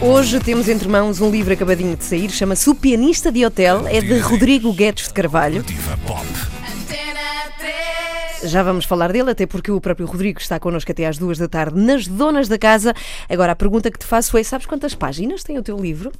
Hoje temos entre mãos um livro acabadinho de sair, chama-se O Pianista de Hotel, é de Rodrigo Guedes de Carvalho. Já vamos falar dele, até porque o próprio Rodrigo está connosco até às duas da tarde nas Donas da Casa. Agora, a pergunta que te faço é: sabes quantas páginas tem o teu livro?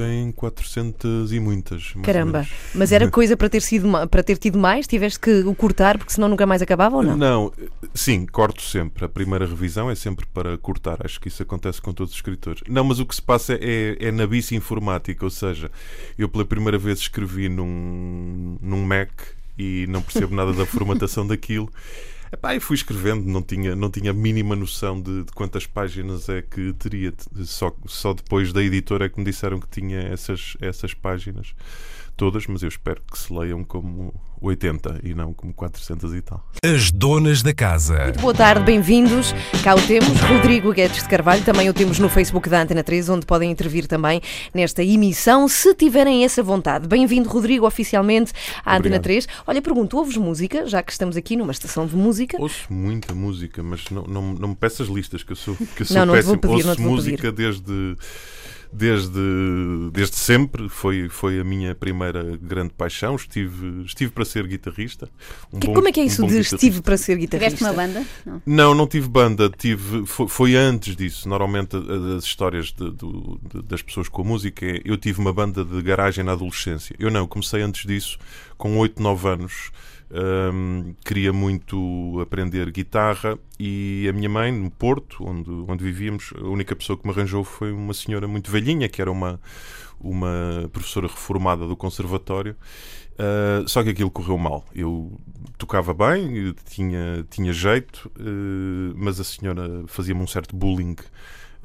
Tem 400 e muitas. Caramba, mas era coisa para ter, sido, para ter tido mais? Tiveste que o cortar porque senão nunca mais acabava ou não? Não, sim, corto sempre. A primeira revisão é sempre para cortar. Acho que isso acontece com todos os escritores. Não, mas o que se passa é, é na bici informática, ou seja, eu pela primeira vez escrevi num, num Mac e não percebo nada da formatação daquilo. Epá, e fui escrevendo, não tinha, não tinha a mínima noção de, de quantas páginas é que teria. Só, só depois da editora é que me disseram que tinha essas, essas páginas todas, mas eu espero que se leiam como 80 e não como 400 e tal. As donas da casa. Boa tarde, bem-vindos. Cá o temos, Rodrigo Guedes de Carvalho. Também o temos no Facebook da Antena 3, onde podem intervir também nesta emissão, se tiverem essa vontade. Bem-vindo, Rodrigo, oficialmente à Antena Obrigado. 3. Olha, pergunto, ouves música, já que estamos aqui numa estação de música? Ouço muita música, mas não, não, não me peças listas, que eu sou, que eu sou Não, não péssimo. pedir, Ouço música desde, desde, desde sempre, foi, foi a minha primeira grande paixão. Estive, estive para ser guitarrista. Um Que- bom- como é que é um isso bom de guitarrista. estive para ser Tiveste guitarrista? uma banda? Não. Não, não tive banda, tive, foi, foi antes disso. Normalmente as histórias de- do- de- das pessoas com a música é eu tive uma banda de garagem na adolescência. Eu não, comecei antes disso, com 8, 9 anos. Hum, queria muito aprender guitarra e a minha mãe, no Porto, onde, onde vivíamos, a única pessoa que me arranjou foi uma senhora muito velhinha, que era uma, uma professora reformada do conservatório. Uh, só que aquilo correu mal. Eu tocava bem, tinha, tinha jeito, uh, mas a senhora fazia-me um certo bullying.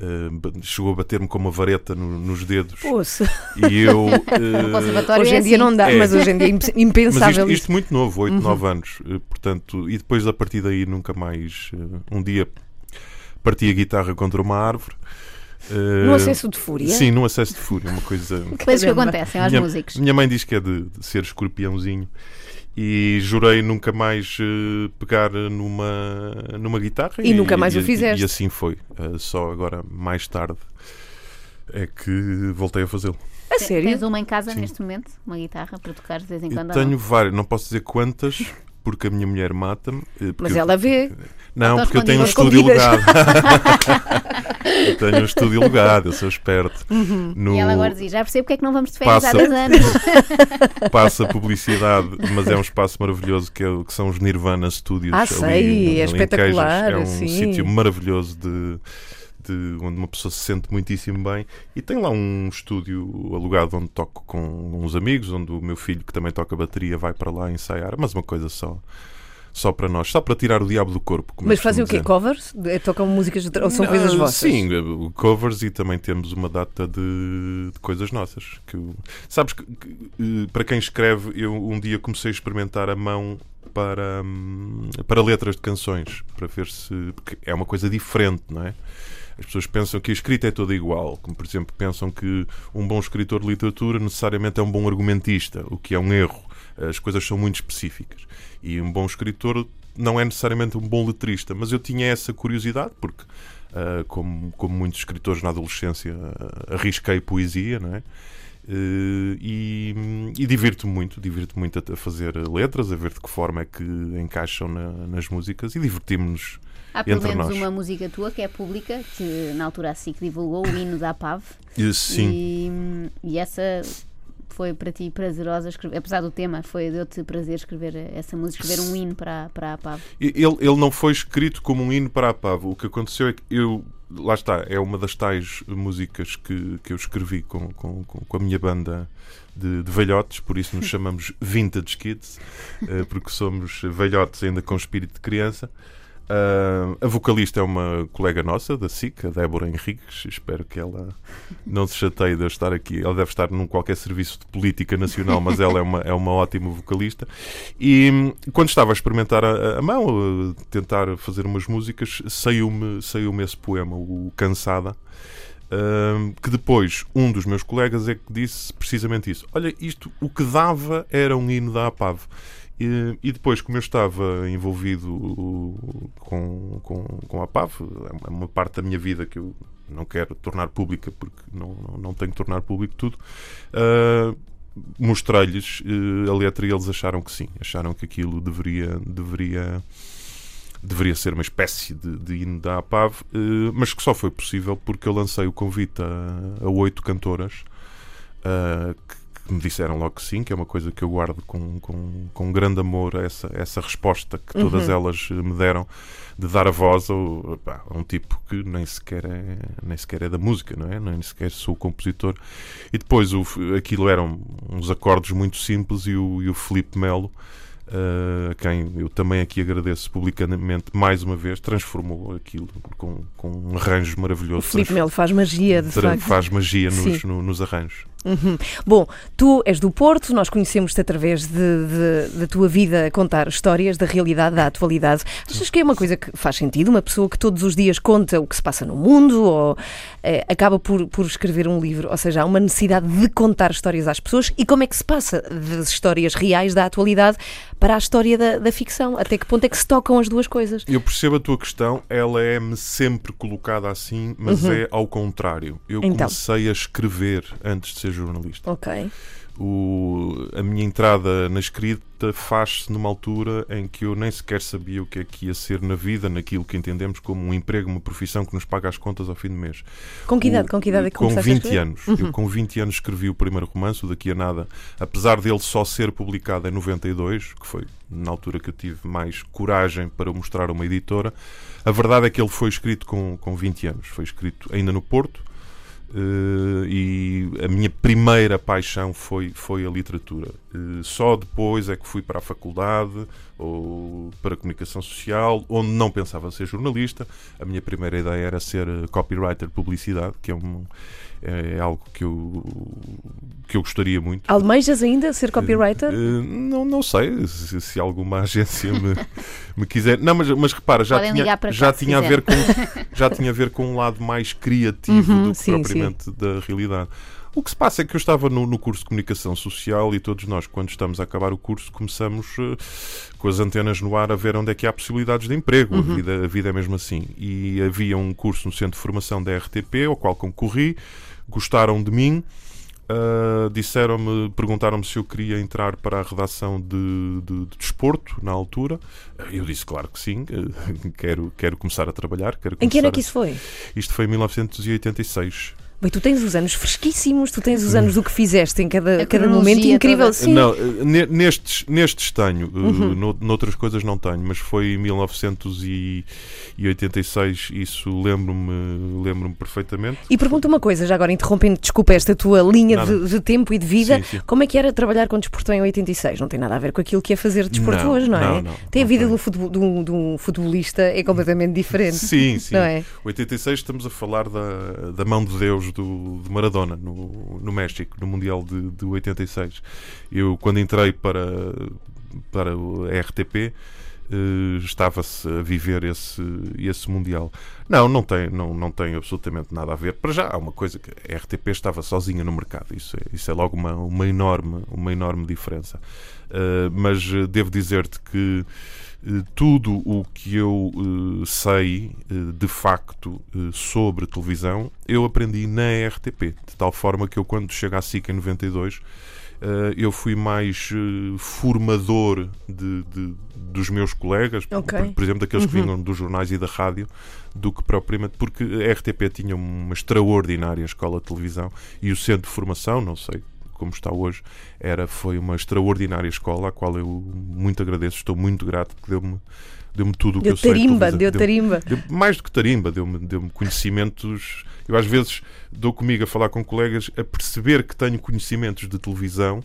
Uh, ba- chegou a bater-me com uma vareta no- nos dedos Ouça, e eu. No uh, conservatório hoje é em dia assim. não dá, É. mas hoje em dia é impensável isto, isto muito novo, 8, 9 anos. uh, Portanto, e depois a partir daí nunca mais. uh, Um dia parti a guitarra contra uma árvore. uh, No acesso de fúria? Sim, num acesso de fúria. Uma coisa. Coisas que acontecem aos minha, músicos. minha mãe diz que é de, de ser escorpiãozinho e jurei nunca mais eh, pegar numa, numa guitarra E nunca mais o fizeste. E, assim foi. Eh, só agora, mais tarde, é que voltei a fazê-lo. A sério? Tens uma em casa Sim. neste momento? Uma guitarra para tocar de vez em Eu quando? ou tenho não? várias, não posso dizer quantas, porque a minha mulher mata-me. eh, Mas eu- ela vê. Não, porque eu tenho um estúdio alugado. eu tenho um estúdio alugado, eu sou esperto. No- E ela agora diz: já percebo porque é que não vamos de férias há Passa. dois anos. passa publicidade, mas é um espaço maravilhoso que, é, que são os Nirvana Studios. Ah, ali sei, é espetacular. É um sim. sítio maravilhoso de, de onde uma pessoa se sente muitíssimo bem. E tem lá um estúdio alugado onde toco com uns amigos, onde o meu filho, que também toca bateria, vai para lá ensaiar. Mas uma coisa só. Só para nós, só para tirar o diabo do corpo. Mas fazem o quê? dizer. Covers? Tocam músicas de... ou são coisas Ah, vossas? Sim, covers e também temos uma data de, de coisas nossas. Que, sabes que, que, eh, para quem escreve, eu um dia comecei a experimentar a mão para, hum, para letras de canções, para ver se. Porque é uma coisa diferente, não é? As pessoas pensam que a escrita é toda igual, como por exemplo pensam que um bom escritor de literatura necessariamente é um bom argumentista, o que é um erro. As coisas são muito específicas. E um bom escritor não é necessariamente um bom letrista, mas eu tinha essa curiosidade, porque, ah, como, como muitos escritores na adolescência, ah, arrisquei poesia, não é? Eh, e, e divirto-me muito, divirto-me muito a, a fazer letras, a ver de que forma é que encaixam na- nas músicas e divertimos-nos Há pelo entre menos nós. uma música tua que é pública, que na altura a SIC divulgou, o hino da APAV. E, Sim. E, e essa foi para ti prazerosa escrever, apesar do tema, foi deu-te prazer escrever essa música, escrever um hino para, para a APAV. Ele, ele não foi escrito como um hino para a Pavo. O que aconteceu é que eu. Lá está, é uma das tais músicas que, que eu escrevi com, com, com com a minha banda de, de velhotes, por isso nos chamamos Vintage Kids, eh, porque somos velhotes ainda com espírito de criança. Ah, a vocalista é uma colega nossa da SIC, a Débora Henriques. Espero que ela não se chateie de estar aqui. Ela deve estar num qualquer serviço de política nacional, mas ela é uma, é uma ótima vocalista. E hum, quando estava a experimentar a, a mão, a tentar fazer umas músicas, saiu-me saiu esse poema, o Cansada. hum, que depois um dos meus colegas é que disse precisamente isso. Olha, isto o que dava era um hino da APAV. E, e depois, como eu estava envolvido uh, com, com, com a PAV, é uma parte da minha vida que eu não quero tornar pública porque não, não, não tenho que tornar público tudo. Uh, Mostrei-lhes uh, a letra e eles acharam que sim, acharam que aquilo deveria, deveria, deveria ser uma espécie de, de hino da APAV, uh, mas que só foi possível porque eu lancei o convite a, oito cantoras que que me disseram logo que sim, que é uma coisa que eu guardo com, com, com grande amor, essa, essa resposta que todas uhum. elas me deram de dar a voz ao, pá, a um tipo que nem sequer, é, nem sequer é da música, não é? Nem sequer sou compositor. E depois o, aquilo eram uns acordes muito simples e o, e o Felipe Melo. Uh, a quem eu também aqui agradeço publicamente mais uma vez, transformou aquilo com, com um arranjo maravilhoso. O Filipe Melo faz magia, de facto. Faz magia nos, no, nos arranjos. Uhum. Bom, tu és do Porto, nós conhecemos-te através da tua vida a contar histórias da realidade, da atualidade. Achas que é uma coisa que faz sentido? Uma pessoa que todos os dias conta o que se passa no mundo ou é, acaba por, por escrever um livro? Ou seja, há uma necessidade de contar histórias às pessoas e como é que se passa das histórias reais da atualidade para a história da, da ficção? Até que ponto é que se tocam as duas coisas? Eu percebo a tua questão, ela é-me sempre colocada assim, mas uhum. é ao contrário. Eu então. comecei a escrever antes de ser jornalista. Ok. O, a minha entrada na escrita faz-se numa altura em que eu nem sequer sabia o que é que ia ser na vida, naquilo que entendemos como um emprego, uma profissão que nos paga as contas ao fim do mês. Com que idade? O, com que idade é que Com 20 anos. Uhum. Eu com 20 anos escrevi o primeiro romance, o Daqui a Nada, apesar dele só ser publicado em 92, que foi na altura que eu tive mais coragem para mostrar a uma editora. A verdade é que ele foi escrito com, com 20 anos. Foi escrito ainda no Porto Uh, e a minha primeira paixão foi, foi a literatura. Uh, só depois é que fui para a faculdade ou para a comunicação social, onde não pensava ser jornalista. A minha primeira ideia era ser eh, copywriter publicidade, que é um, é algo que eu, que eu gostaria muito. Almejas ainda ser copywriter? Uh, não, não sei se, se, alguma agência me, me quiser. Não, mas, mas repara, já tinha, já, tinha a ver com, já tinha a ver com um lado mais criativo uhum, do que sim, propriamente sim. da realidade. O que se passa é que eu estava no, no, curso de comunicação social e todos nós, quando estamos a acabar o curso, começamos uh, com as antenas no ar a ver onde é que há possibilidades de emprego. Uhum. A, vida, a vida é mesmo assim. E havia um curso no Centro de Formação da RTP, ao qual concorri gostaram de mim. Uh, disseram-me, perguntaram-me se eu queria entrar para a redação de, de, de desporto na altura. Eu disse claro que sim, quero, quero começar a trabalhar. Quero em que ano é que isso foi? Isto foi em 1986. Bem, tu tens os anos fresquíssimos, tu tens os anos do que fizeste em cada, cada momento incrível. Sim. Não, nestes, nestes tenho, eh, uhum. no, noutras coisas não tenho, mas foi em 1986, isso lembro-me lembro perfeitamente. E pergunta uma coisa, já agora interrompendo, desculpa esta tua linha de, de, tempo e de vida, sim, sim. como é que era trabalhar com desporto em 86? Não tem nada a ver com aquilo que é fazer desporto não, hoje, não, é? Não, tem a vida do, futebol, do, do, futebolista é completamente diferente. Sim, sim. Não é? 86 estamos a falar da, da mão de Deus do, de Maradona no, no México, no Mundial de, de 86. Eu, quando entrei para, para a RTP, Uh, eh, estava-se a viver esse, esse Mundial. Não, não tem, não, não tem absolutamente nada a ver. Para já, há uma coisa que a RTP estava sozinha no mercado. Isso é, isso é logo uma, uma, enorme, uma enorme diferença. Uh, mas uh, devo dizer-te que eh, tudo o que eu uh, sei uh, de facto sobre televisão eu aprendi na RTP, de tal forma que eu quando chego à SIC em 92 eu fui mais formador de, de, dos meus colegas, okay. por, por, exemplo, daqueles uhum. que vinham dos jornais e da rádio, do que propriamente porque a RTP tinha uma extraordinária escola de televisão e o centro de formação, não sei como está hoje, era, foi uma extraordinária escola, à qual eu muito agradeço, estou muito grato, porque deu-me deu-me tudo o que eu tarimba, sei. Deu tarimba, deu Mais do que tarimba, deu-me deu conhecimentos. Eu às vezes dou comigo a falar com colegas a perceber que tenho conhecimentos de televisão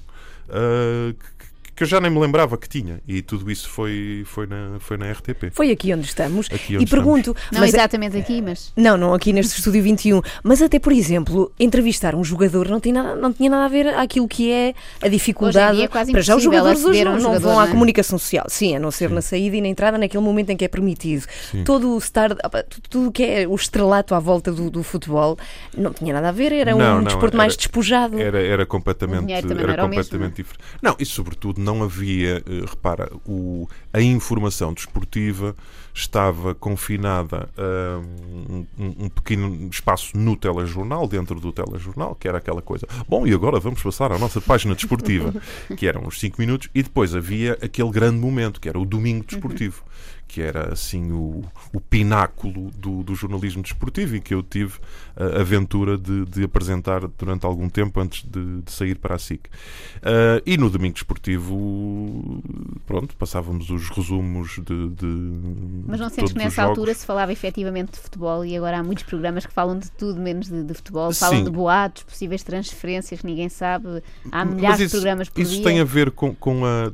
uh, que eu já nem me lembrava que tinha. E tudo isso foi, foi, na, foi na RTP. Foi aqui onde estamos. Aqui onde e pergunto. Não mas, é- exatamente aqui, mas. Não, não aqui neste Estúdio 21. Mas até, por exemplo, entrevistar um jogador não, tem nada, não tinha nada a ver aquilo que é a dificuldade. Hoje é quase Para já os jogadores hoje não, um não vão à é? comunicação social. Sim, a não ser Sim. na saída e na entrada, naquele momento em que é permitido. Sim. Todo o star, tudo o que é o estrelato à volta do, do, futebol não tinha nada a ver. Era não, um não, desporto era, mais despojado. Era, era completamente, era, era completamente diferente. Não, e sobretudo não havia, eh, repara, o, a informação desportiva estava confinada a um, um, um, pequeno espaço no telejornal, dentro do telejornal, que era aquela coisa. Bom, e agora vamos passar à nossa página desportiva, que eram uns 5 minutos, e depois havia aquele grande momento, que era o domingo desportivo que era assim o, o pináculo do, do, jornalismo desportivo e que eu tive a aventura de, de apresentar durante algum tempo antes de, de sair para a SIC. Uh, e no domingo desportivo, pronto, passávamos os resumos de. de Mas não sentes que nessa altura se falava efetivamente de futebol e agora há muitos programas que falam de tudo menos de, de futebol, falam Sim. de boatos, possíveis transferências que ninguém sabe, há milhares isso, de programas por isso dia. Isso tem a ver com, com a,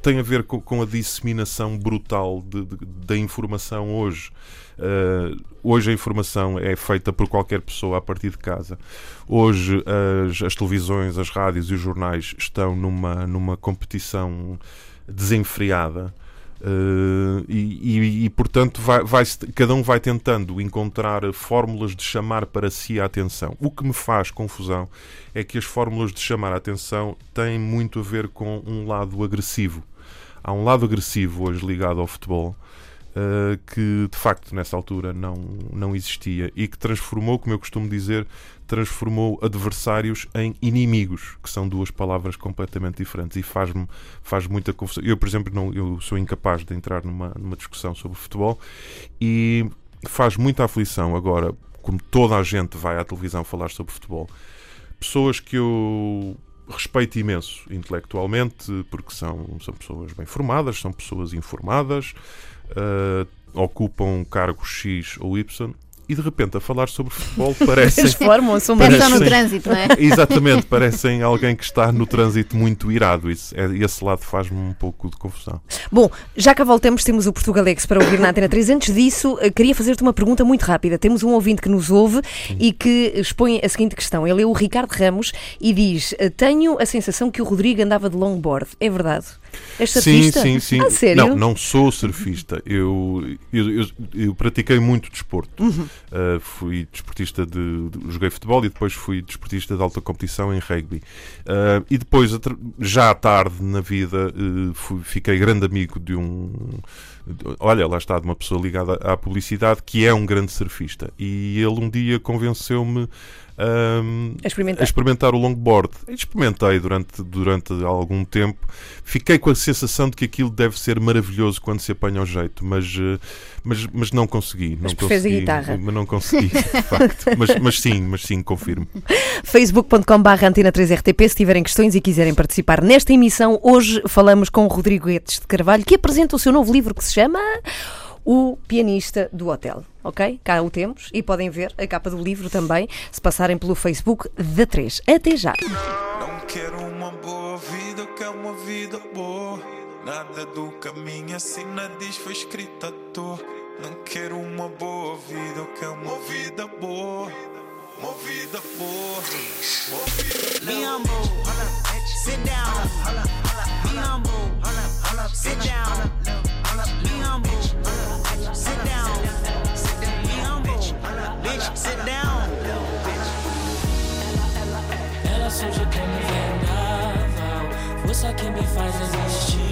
tem a, ver com, com a disseminação brutal de, de da informação hoje. Uh, hoje a informação é feita por qualquer pessoa a partir de casa. Hoje as, as televisões, as rádios e os jornais estão numa, numa competição desenfreada. Uh, e, e, e, portanto vai, vai, cada um vai tentando encontrar fórmulas de chamar para si a atenção. O que me faz confusão é que as fórmulas de chamar a atenção têm muito a ver com um lado agressivo. Há um lado agressivo hoje ligado ao futebol uh, que de facto nessa altura não, não existia e que transformou, como eu costumo dizer, transformou adversários em inimigos, que são duas palavras completamente diferentes e faz-me faz muita confusão. Eu, por exemplo, não, eu sou incapaz de entrar numa, numa discussão sobre futebol e faz muita aflição agora, como toda a gente vai à televisão falar sobre futebol, pessoas que eu respeito imenso intelectualmente, porque são, são pessoas bem formadas, são pessoas informadas, uh, ocupam cargos X ou Y e de repente a falar sobre futebol parecem. Transformam-se parecem, no trânsito, não é? Exatamente, parecem alguém que está no trânsito muito irado. Isso, é, esse lado faz-me um pouco de confusão. Bom, já cá voltamos, temos o Portugalex para ouvir na Antena 3. Antes disso, eh, queria fazer-te uma pergunta muito rápida. Temos um ouvinte que nos ouve Sim. e que expõe a seguinte questão. Ele é o Ricardo Ramos e diz: Tenho a sensação que o Rodrigo andava de longboard. É verdade? És surfista? Sim, sim, sim. Ah, sério? Não, não sou surfista. Eu, eu, eu, eu pratiquei muito desporto. Uhum. Uh, fui desportista de, de, Joguei futebol e depois fui desportista de alta competição em rugby. Uh, e depois, já à tarde na vida, uh, fui, fiquei grande amigo de um. Olha, lá está, de uma pessoa ligada à publicidade que é um grande surfista. E ele um dia convenceu-me um, a, experimentar. o longboard. Experimentei durante, durante algum tempo. Fiquei com a sensação de que aquilo deve ser maravilhoso quando se apanha ao jeito, mas, eh, mas, mas não consegui. Mas não consegui, a guitarra. Mas não consegui, de facto. Mas, mas sim, mas sim, confirmo. facebook.com.br antena 3RTP se tiverem questões e quiserem participar nesta emissão. Hoje falamos com o Rodrigo Etes de Carvalho, que apresenta o seu novo livro que se chama o pianista do hotel. Ok? Cá o temos e podem ver a capa do livro também se passarem pelo Facebook da 3. Até já! Não quero uma boa vida, eu quero uma vida boa. Nada do caminho assim na diz foi escrita à toa. Não quero uma boa vida, eu quero uma vida boa. Uma vida boa. Humble, sit down. Be humble, sit down. Be humble. Sit down. Be humble. Bitch, sit down. Ela surge como vendaval. Força que me faz existir.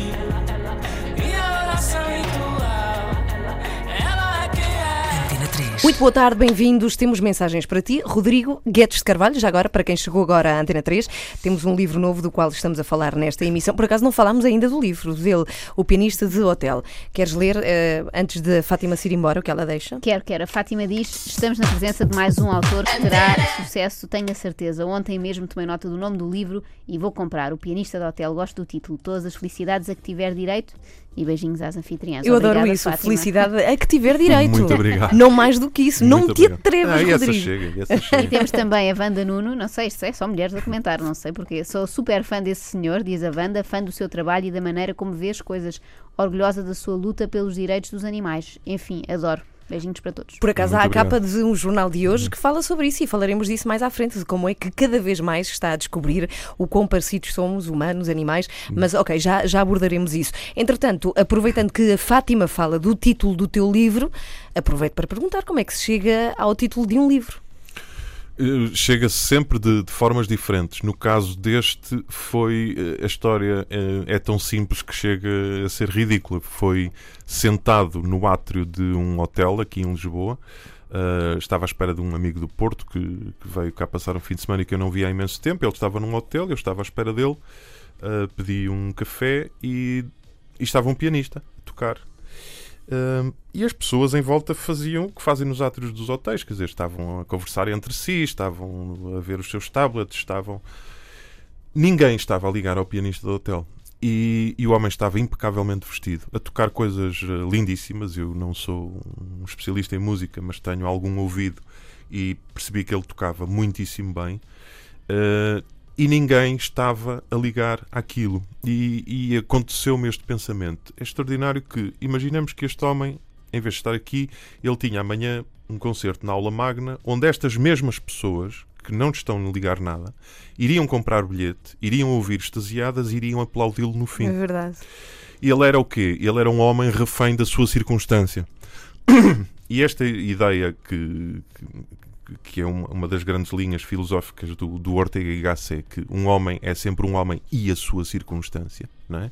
Muito boa tarde, bem-vindos. Temos mensagens para ti. Rodrigo Guedes de Carvalho, já agora, para quem chegou agora à Antena 3, temos um livro novo do qual estamos a falar nesta emissão. Por acaso não falámos ainda do livro dele, O Pianista de Hotel. Queres ler uh, antes de Fátima se ir embora o que ela deixa? Quero, quero. A Fátima diz: estamos na presença de mais um autor que terá sucesso, tenho a certeza. Ontem mesmo tomei nota do nome do livro e vou comprar. O Pianista de Hotel. Gosto do título. Todas as felicidades a que tiver direito e beijinhos às anfitriãs. Eu Obrigada, adoro isso, Fátima. felicidade a que tiver direito. Muito obrigado. Não mais do que isso, Muito não te obrigado. atrevas, ah, Rodrigo. Essa chega, essa chega. E temos também a Wanda Nuno, não sei se é só mulheres a comentar, não sei porque. Sou super fã desse senhor, diz a Wanda, fã do seu trabalho e da maneira como vê as coisas, orgulhosa da sua luta pelos direitos dos animais. Enfim, adoro. Beijinhos para todos. Por acaso Muito há a obrigado. capa de um jornal de hoje que fala sobre isso e falaremos disso mais à frente, de como é que cada vez mais está a descobrir o quão parecidos somos, humanos, animais, mas ok, já, já abordaremos isso. Entretanto, aproveitando que a Fátima fala do título do teu livro, aproveito para perguntar como é que se chega ao título de um livro. Eh, Chega sempre de, de formas diferentes. No caso deste, foi eh, a história eh, é tão simples que chega a ser ridícula. Foi sentado no átrio de um hotel aqui em Lisboa. Uh, estava à espera de um amigo do Porto que, que, veio cá passar um fim de semana e que eu não via há imenso tempo. Ele estava num hotel, eu estava à espera dele. Uh, pedi um café e, e estava um pianista a tocar. E as pessoas em volta faziam o que fazem nos átrios dos hotéis, quer dizer, estavam a conversar entre si, estavam a ver os seus tablets, estavam. Ninguém estava a ligar ao pianista do hotel. E, e, o homem estava impecavelmente vestido, a tocar coisas uh, lindíssimas. Eu não sou um especialista em música, mas tenho algum ouvido e percebi que ele tocava muitíssimo bem. Uh, e ninguém estava a ligar aquilo. E, e aconteceu-me este pensamento. É extraordinário que, imaginemos que este homem, em vez de estar aqui, ele tinha amanhã um concerto na aula magna, onde estas mesmas pessoas, que não estão a ligar nada, iriam comprar o bilhete, iriam ouvir extasiadas e iriam aplaudi-lo no fim. É verdade. E ele era o quê? Ele era um homem refém da sua circunstância. E esta ideia que, que é uma das grandes linhas filosóficas do, do Ortega y Gasset, que um homem é sempre um homem e a sua circunstância, não é?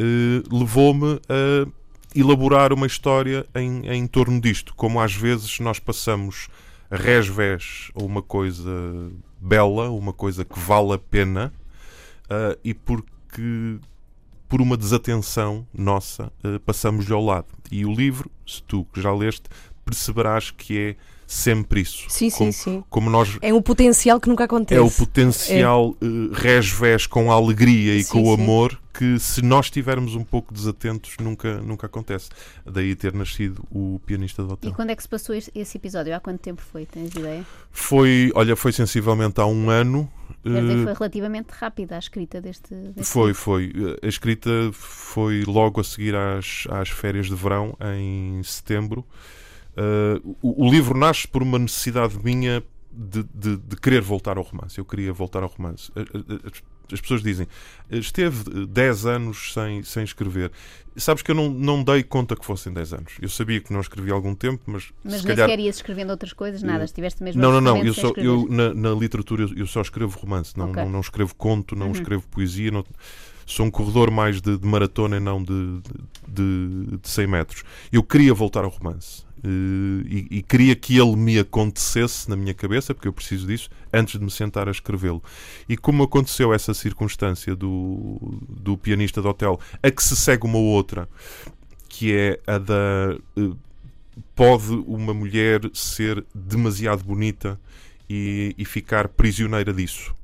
Uh, levou-me a elaborar uma história em, em torno disto, como às vezes nós passamos resvés a uma coisa bela, uma coisa que vale a pena, uh, e porque por uma desatenção nossa uh, passamos-lhe ao lado. E o livro, se tu que já leste, perceberás que é sempre isso. Sim, como, sim, sim. Como nós É um potencial que nunca acontece. é o potencial é. resvés com a alegria e Sim, com o sim. amor que se nós estivermos um pouco desatentos nunca, nunca acontece. Daí ter nascido o pianista do E hotel. quando é que se passou esse episódio? Há quanto tempo foi? Tens ideia? Foi, olha, foi sensivelmente há um ano. Eh, foi relativamente rápida a escrita deste. deste Foi, foi. A escrita foi logo a seguir às, às férias de verão, em setembro. Uh, o, o livro nasce por uma necessidade minha de, de- de querer voltar ao romance. Eu queria voltar ao romance. A- a- As, as pessoas dizem, esteve eh, 10 anos sem, sem escrever. Sabes que eu não, não dei conta que fossem 10 anos. Eu sabia que não escrevi há algum tempo, mas, Mas se nem calhar... sequer ias escrevendo outras coisas, nada. Estiveste mesmo Não, não, não. Eu só, eu, na, na literatura eu, só escrevo romance, não, Ok. não, não escrevo conto, não Uhum. escrevo poesia. Não, sou um corredor mais de, de maratona e não de, de, de 100 metros. Eu queria voltar ao romance. Eh, e, e queria que ele me acontecesse na minha cabeça, porque eu preciso disso, antes de me sentar a escrevê-lo. E como aconteceu essa circunstância do, do pianista do hotel, a que se segue uma outra, que é a da. eh, pode uma mulher ser demasiado bonita e, e ficar prisioneira disso.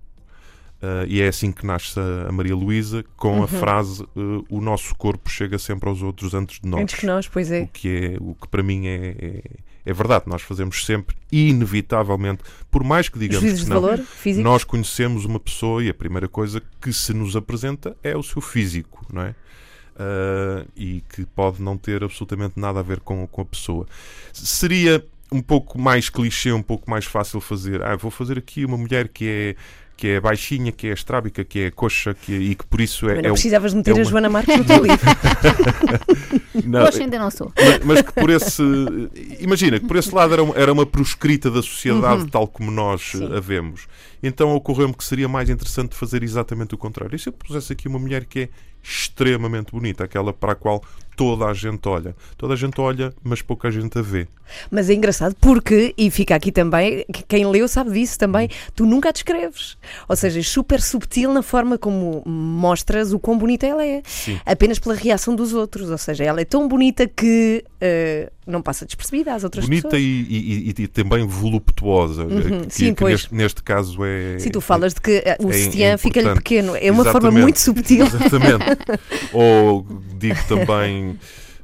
Uh, e é assim que nasce a, Maria Luísa com a frase uh, o nosso corpo chega sempre aos outros antes de nós. Antes que nós, pois é. O que, é, o que para mim é, é, é verdade. Nós fazemos sempre, inevitavelmente, por mais que digamos Juízes que não, valor nós conhecemos uma pessoa e a primeira coisa que se nos apresenta é o seu físico, não é? Ah, e que pode não ter absolutamente nada a ver com, com a pessoa. Seria um pouco mais clichê, um pouco mais fácil fazer. Ah, vou fazer aqui uma mulher que é que é baixinha, que é estrábica, que é coxa que, e que por isso é. Mas é não um- precisavas meter é a uma- Joana Marques no teu livro. não, Poxa, ainda não sou. mas, mas que por esse. Imagina que por esse lado era uma, era uma proscrita da sociedade tal como nós Uhum. Sim. a vemos. Então ocorreu-me que seria mais interessante fazer exatamente o contrário. E se eu pusesse aqui uma mulher que é extremamente bonita, aquela para a qual toda a gente olha? Toda a gente olha, mas pouca gente a vê. Mas é engraçado porque, e fica aqui também, que quem leu sabe disso também, tu nunca a descreves. Ou seja, é super subtil na forma como mostras o quão bonita ela é. Sim. Apenas pela reação dos outros. Ou seja, ela é tão bonita que eh, não passa despercebida às outras Bonita pessoas. e, e- e- e também voluptuosa. Uhum, que, sim, que pois. neste, neste caso é. Sim, tu falas de que eh, o é- é sutiã fica-lhe importante. pequeno. É uma forma Exatamente. muito subtil. Exatamente. Ou digo também,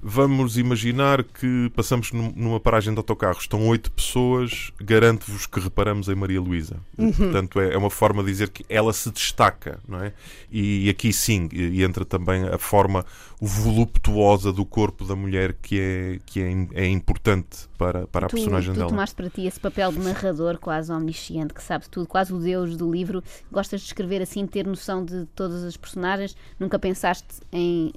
vamos imaginar que passamos num- numa paragem de autocarro, estão oito pessoas, garanto-vos que reparamos em Maria Luísa. Uhum. Portanto, é, é uma forma de dizer que ela se destaca, não é? E, aqui sim, entra também a forma voluptuosa do corpo da mulher que é, que é, é importante para, para a tu, personagem tu dela. tomaste para ti esse papel de narrador quase omnisciente, que sabe tudo, quase o deus do livro. Gostas de escrever assim, ter noção de todas as personagens? Nunca pensaste em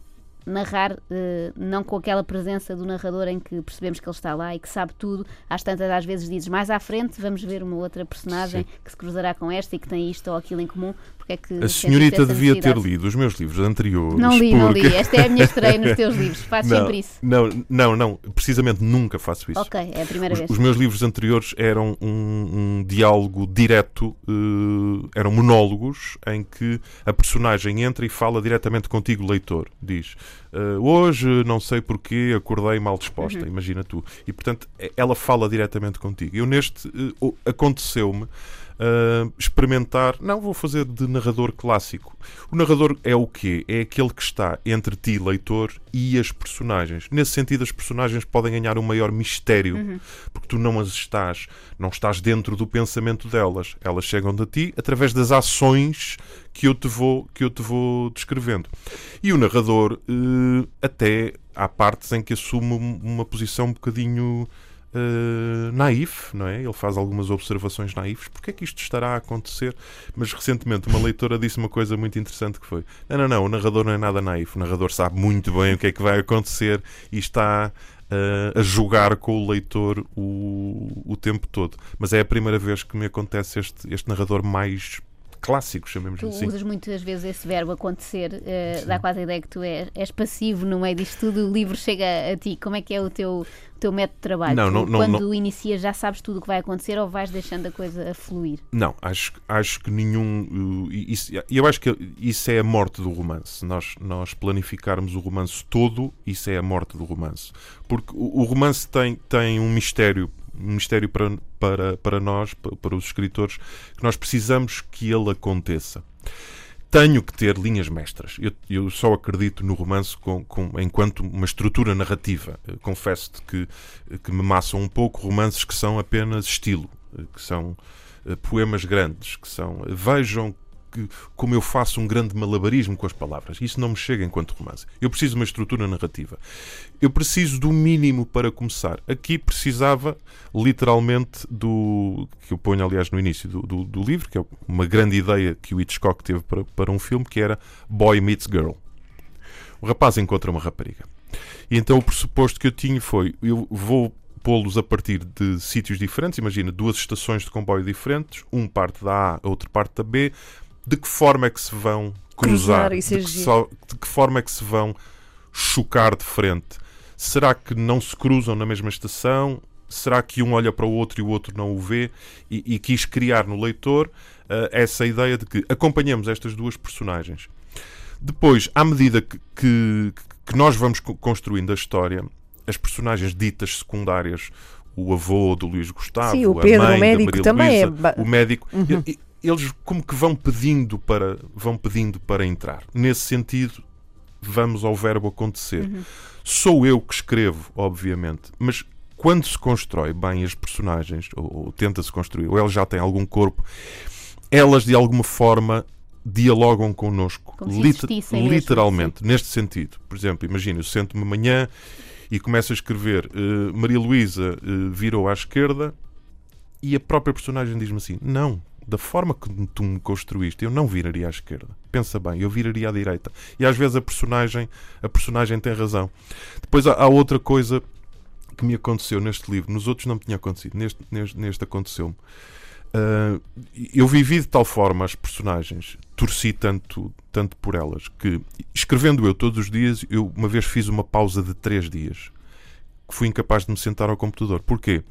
narrar, eh, não com aquela presença do narrador em que percebemos que ele está lá e que sabe tudo. Às tantas, às vezes dizes mais à frente, vamos ver uma outra personagem Sim. que se cruzará com esta e que tem isto ou aquilo em comum. Porque é que A senhorita devia ter lido os meus livros anteriores. Não li, não li. porque- Esta é a minha estreia nos teus livros. Faz não, sempre isso. não, não, não, precisamente nunca faço isso. Ok, é a primeira Os, vez. os meus livros anteriores eram um, um diálogo direto, eh, eram monólogos em que a personagem entra e fala diretamente contigo, leitor. Diz: eh, Hoje não sei porquê acordei mal disposta, Uhum. imagina tu. E portanto ela fala diretamente contigo. Eu neste o- aconteceu-me. Eh, experimentar, não vou fazer de narrador clássico. O narrador é o quê? É aquele que está entre ti, leitor, e as personagens. Nesse sentido, as personagens podem ganhar um maior mistério porque tu não as estás, não estás dentro do pensamento delas. Elas chegam de ti através das ações que eu te vou, que eu te vou descrevendo. E o narrador, eh, até há partes em que assume um- uma posição um bocadinho eh, naif, não é? Ele faz algumas observações naifes. Porque é que isto estará a acontecer? Mas recentemente uma leitora disse uma coisa muito interessante que foi: não, não, não, o narrador não é nada naif. O narrador sabe muito bem o que é que vai acontecer e está uh, a jogar com o leitor o, o tempo todo. Mas é a primeira vez que me acontece este, este narrador mais clássico, chamemos Tu assim. usas muitas vezes esse verbo acontecer, eh, dá quase a ideia que tu és, és passivo no meio disto tudo, o livro chega a ti. Como é que é o teu, o teu método de trabalho? Não, Tu, não, não, quando não. inicias já sabes tudo o que vai acontecer ou vais deixando a coisa a fluir? Não, acho, acho que nenhum. uh, isso, eu acho que isso é a morte do romance. Nós, nós planificarmos o romance todo, isso é a morte do romance. Porque o, o romance tem, tem um mistério. Um mistério para, para, para nós, pa- para os escritores, que nós precisamos que ele aconteça. Tenho que ter linhas mestras. Eu, eu só acredito no romance com, com- enquanto uma estrutura narrativa. Confesso-te que, que me maçam um pouco romances que são apenas estilo, que são eh, poemas grandes, que são. eh, Vejam que, como eu faço um grande malabarismo com as palavras. Isso não me chega enquanto romance. Eu preciso de uma estrutura narrativa. Eu preciso do mínimo para começar. Aqui precisava, literalmente, do. que eu ponho, aliás, no início do, do, do livro, que é uma grande ideia que o Hitchcock teve para, para um filme, que era Boy Meets Girl. O rapaz encontra uma rapariga. E então o pressuposto que eu tinha foi: eu vou pô-los a partir de sítios diferentes. Imagina, duas estações de comboio diferentes, um parte da A, outro parte da B. De que forma é que se vão Cruzar, cruzar? é de, que de que forma é que se vão chocar de frente? Será que não se cruzam na mesma estação? Será que um olha para o outro e o outro não o vê? E, e quis criar no leitor eh, essa ideia de que acompanhamos estas duas personagens. Depois, à medida que, que, que nós vamos co- construindo a história, as personagens ditas secundárias, o avô do Luís Gustavo, Sim, o a Pedro, o mãe médico, da Maria também é Luísa, ba- o médico, Uhum. Eles como que vão pedindo para vão pedindo para entrar. Nesse sentido, vamos ao verbo acontecer. Sou eu que escrevo, obviamente, mas quando se constrói bem as personagens, ou, ou tenta-se construir, ou elas já têm algum corpo, elas de alguma forma dialogam connosco, Como se lit- existissem mesmo, literalmente, neste sentido. Por exemplo, imagina, eu sento-me amanhã e começo a escrever eh, Maria Luísa eh, virou à esquerda e a própria personagem diz-me assim: Não, da forma que tu me construíste, eu não viraria à esquerda. Pensa bem, eu viraria à direita. E às vezes a personagem, a personagem tem razão. Depois há, há outra coisa que me aconteceu neste livro, nos outros não me tinha acontecido, neste, neste, neste aconteceu-me. Ah, eu vivi de tal forma as personagens, torci tanto, tanto por elas, que escrevendo eu todos os dias, eu uma vez fiz uma pausa de três dias, que fui incapaz de me sentar ao computador. Porquê?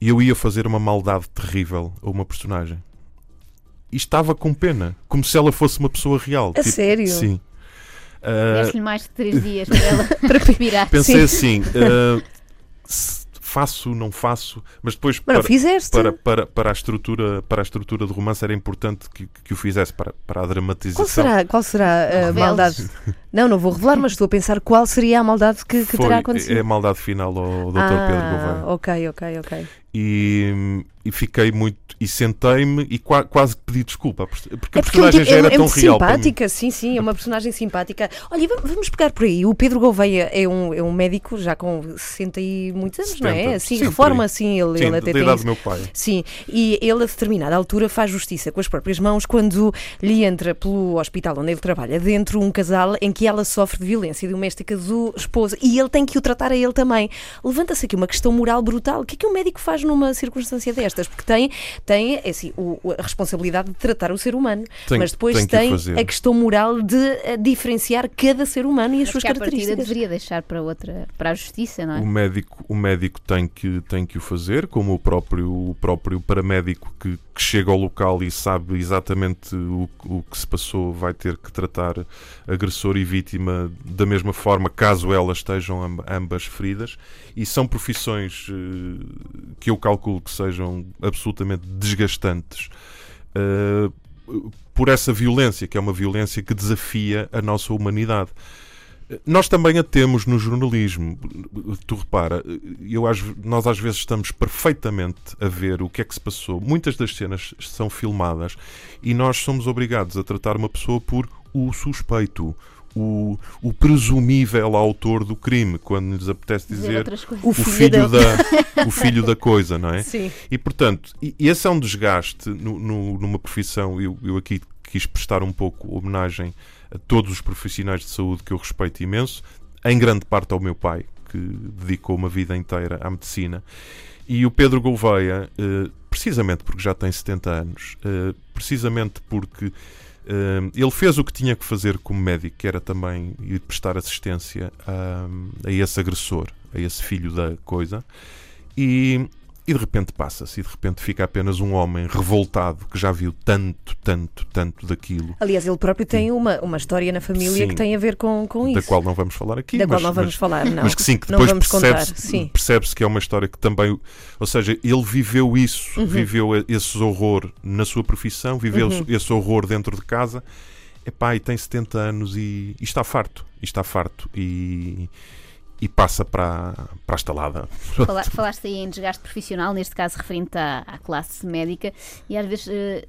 Eu ia fazer uma maldade terrível a uma personagem. E estava com pena, como se ela fosse uma pessoa real. A sério? Sim. Ah, Deste-lhe mais de três dias para ela respirar. pensei assim, ah, se faço, não faço, mas depois Mas para, fizeste? para, para, para, a estrutura, para a estrutura de romance era importante que, que o fizesse para, para a dramatização. Qual será, qual será a maldade? Não, não vou revelar, mas estou a pensar qual seria a maldade que, que Foi, terá é acontecido. a maldade final ao Dr. ah, Pedro Gouveia. ok, ok, ok. E, e fiquei muito. E sentei-me e qua- quase pedi desculpa. Porque a É personagem já era é, é tão real simpática, sim, sim, é uma personagem simpática. Olha, vamos, pegar por aí. O Pedro Gouveia é um, é um médico já com 60 e muitos anos, não é? 70, Assim, reforma assim, ele, Sim, ele da até tem idade do meu pai. Sim, e ele a determinada altura faz justiça com as próprias mãos quando lhe entra pelo hospital onde ele trabalha dentro um casal em que ela sofre de violência doméstica do esposo e ele tem que o tratar a ele também. Levanta-se aqui uma questão moral brutal. O que é que um médico faz numa circunstância destas? Porque tem, tem é assim, o- a responsabilidade de tratar o ser humano, Tem- mas depois fazer. a questão moral de eh, diferenciar cada ser humano e as Acho suas que características. deveria deixar para outra, para a justiça, não é? O médico, o médico tem, que, tem que o fazer, como o próprio, o próprio paramédico que, que chega ao local e sabe exatamente o, o que se passou, vai ter que tratar agressor e vítima da mesma forma, caso elas estejam amb- ambas feridas. E são profissões eh, que eu calculo que sejam absolutamente desgastantes. eh, por essa violência, que é uma violência que desafia a nossa humanidade. Nós também a temos no jornalismo. Tu repara, eu, às- nós às vezes estamos perfeitamente a ver o que é que se passou. Muitas das cenas são filmadas e nós somos obrigados a tratar uma pessoa por o suspeito, o, o presumível autor do crime, quando nos apetece Dizer dizer. O filho da, o filho da coisa, não é? Sim. E portanto, e esse é um desgaste no- no- numa profissão. Eu, eu aqui quis prestar um pouco homenagem a todos os profissionais de saúde que eu respeito imenso, em grande parte ao meu pai, que dedicou uma vida inteira à medicina. E o Pedro Gouveia, eh, precisamente porque já tem 70 anos, eh, precisamente porque eh, ele fez o que tinha que fazer como médico, que era também ir prestar assistência a, a esse agressor, a esse filho da coisa, e, e de repente passa-se, e de repente fica apenas um homem revoltado que já viu tanto, tanto, tanto daquilo, Aliás, ele próprio tem uma, uma história na família Sim. que tem a ver com, com da isso. qual não vamos falar aqui. da qual mas- não vamos mas- falar, não. mas que sim, que depois percebe-se percebe que é uma história que também. Ou seja, ele viveu isso, Uhum. viveu esse horror na sua profissão, viveu Uhum. esse horror dentro de casa. Epá, e tem 70 anos e, e está farto. E está farto. E, e passa para, para a estalada. Fala- Falaste aí em desgaste profissional, neste caso referente à, à classe médica, e às vezes eh,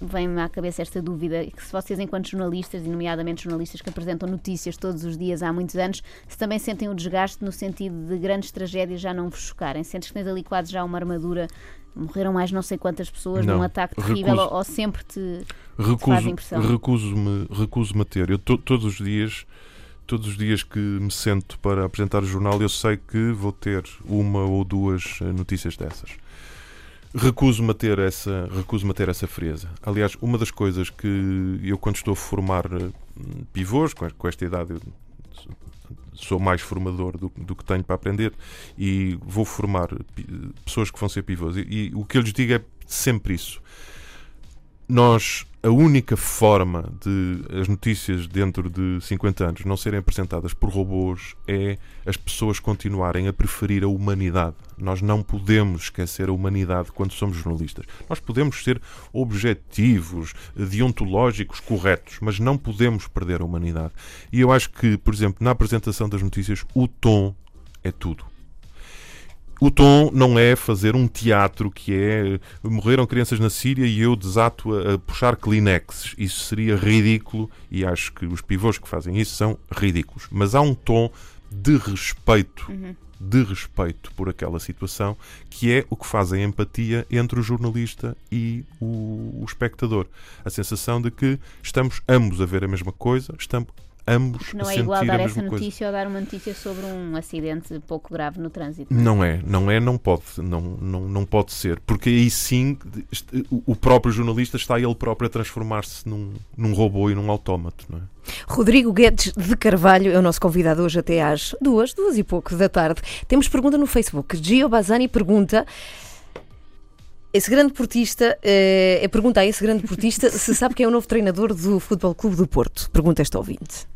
vem-me à cabeça esta dúvida: que se vocês, enquanto jornalistas, e nomeadamente jornalistas que apresentam notícias todos os dias há muitos anos, se também sentem o desgaste no sentido de grandes tragédias já não vos chocarem? Sentes que tens ali quase já uma armadura? Morreram mais não sei quantas pessoas Não. num ataque terrível Recuso. ou, ou sempre te. Recuso, impressão. recuso-me recuso a ter. Eu to- todos os dias, todos os dias que me sento para apresentar o jornal, eu sei que vou ter uma ou duas eh, notícias dessas. Recuso-me a ter essa, recuso a ter essa frieza. Aliás, uma das coisas que eu quando estou a formar eh, pivôs, com esta idade sou- mais formador do, do que tenho para aprender e vou formar pi- pessoas que vão ser pivôs. E, e o que eu lhes digo é sempre isso nós a única forma de as notícias dentro de 50 anos não serem apresentadas por robôs é as pessoas continuarem a preferir a humanidade. Nós não podemos esquecer a humanidade quando somos jornalistas. Nós podemos ser objetivos, deontológicos, corretos, mas não podemos perder a humanidade. E eu acho que, por exemplo, na apresentação das notícias, o tom é tudo. O tom não é fazer um teatro que é morreram crianças na Síria e eu desato a, a puxar Kleenexes. Isso seria ridículo e acho que os pivôs que fazem isso são ridículos. Mas há um tom de respeito, de respeito por aquela situação, que é o que faz a empatia entre o jornalista e o, o espectador. A sensação de que estamos ambos a ver a mesma coisa, estamos ambos Não a é sentir igual dar essa coisa. notícia ou dar uma notícia sobre um acidente pouco grave no trânsito. Não é, não é, não pode, não, não, não pode ser, porque aí sim o próprio jornalista está ele próprio a transformar-se num, num robô e num autómato, não é? Rodrigo Guedes de Carvalho é o nosso convidado hoje até às duas, duas e pouco da tarde. Temos pergunta no Facebook. Gio Bazani pergunta. Esse grande portista, é pergunta a esse grande portista se sabe quem é o novo treinador do Futebol Clube do Porto. Pergunta este ouvinte.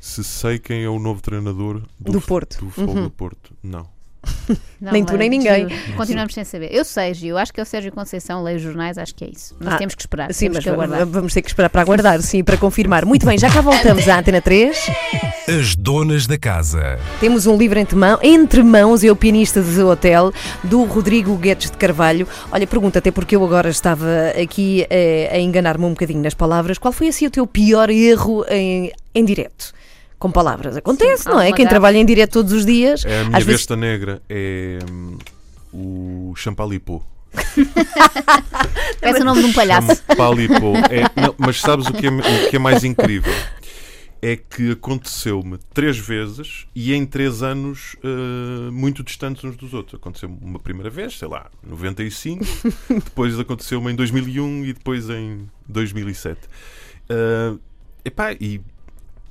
Se sei quem é o novo treinador do, Do Porto. do futebol Uhum. do Porto, não. Não, Nem tu, nem ninguém. juro, Continuamos sem saber. Eu sei, Gil, eu acho que é o Sérgio Conceição, leio os jornais, acho que é isso. Mas Ah, temos que esperar. Sim, temos mas que aguardar. vamos ter que esperar para aguardar, sim, para confirmar. Muito bem, já cá voltamos à Antena 3. As donas da casa. Temos um livro entre, mão, entre mãos, Eu Pianista de Hotel, do Rodrigo Guedes de Carvalho. Olha, pergunta, até porque eu agora estava aqui eh, a enganar-me um bocadinho nas palavras, qual foi assim o teu pior erro em, em direto? Com palavras. Acontece, Sim, não é? Quem trabalha em direto todos os dias. É a minha às vezes besta negra é hum, o Champalipo. Parece o nome de um palhaço. Champalipo. É, não, mas sabes o que, é, o que é mais incrível? É que aconteceu-me três vezes e em três anos eh, muito distantes uns dos outros. Aconteceu-me uma primeira vez, sei lá, 95, depois aconteceu-me em 2001 e depois em 2007. Eh, epá, e